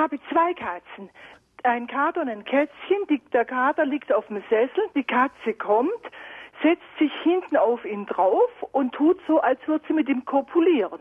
habe zwei Katzen. Ein Kater und ein Kätzchen. Die, der Kater liegt auf dem Sessel, die Katze kommt, setzt sich hinten auf ihn drauf und tut so, als würde sie mit ihm kopulieren.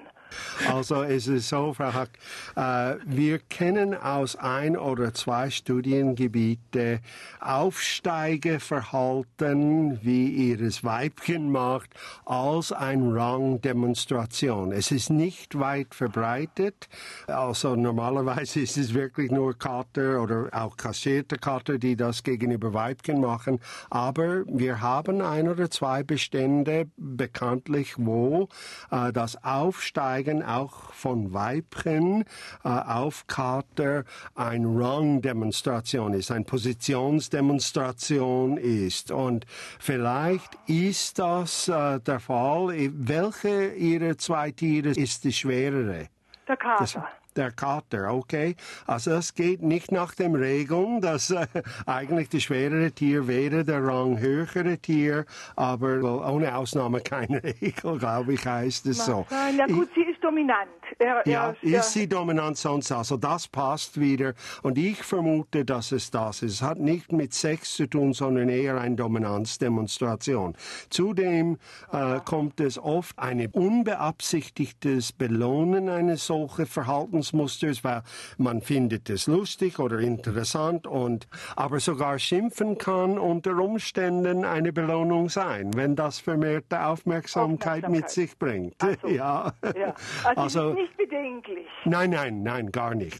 Also es ist so, Frau Hack, äh, wir kennen aus ein oder zwei Studiengebiete Aufsteigeverhalten, wie ihres Weibchen macht, als ein Rangdemonstration. Es ist nicht weit verbreitet. Also normalerweise ist es wirklich nur Kater oder auch kassierte Kater, die das gegenüber Weibchen machen. Aber wir haben ein oder zwei Bestände bekanntlich, wo äh, das Aufsteigen auch von Weibchen äh, auf Kater ein Rang-Demonstration ist, eine Positionsdemonstration ist. Und vielleicht ist das äh, der Fall. Welche Ihrer zwei Tiere ist die schwerere? Der Kater. Das, der Kater, okay. Also es geht nicht nach dem Regeln, dass äh, eigentlich das schwerere Tier wäre der Rang höhere Tier, aber ohne Ausnahme keine Regel, glaube ich, heißt es so. Nein, ja gut, ist dominant. Er, ja, er, ist sie dominant sonst? Also das passt wieder. Und ich vermute, dass es das ist. Es hat nicht mit Sex zu tun, sondern eher eine Dominanzdemonstration. Zudem äh, kommt es oft ein unbeabsichtigtes Belohnen eines solchen Verhaltensmusters, weil man findet es lustig oder interessant und aber sogar schimpfen kann unter Umständen eine Belohnung sein, wenn das vermehrte Aufmerksamkeit, Aufmerksamkeit. mit sich bringt. So. Ja. ja. Also, Also- nicht bedenklich. Nein, nein, nein, gar nicht.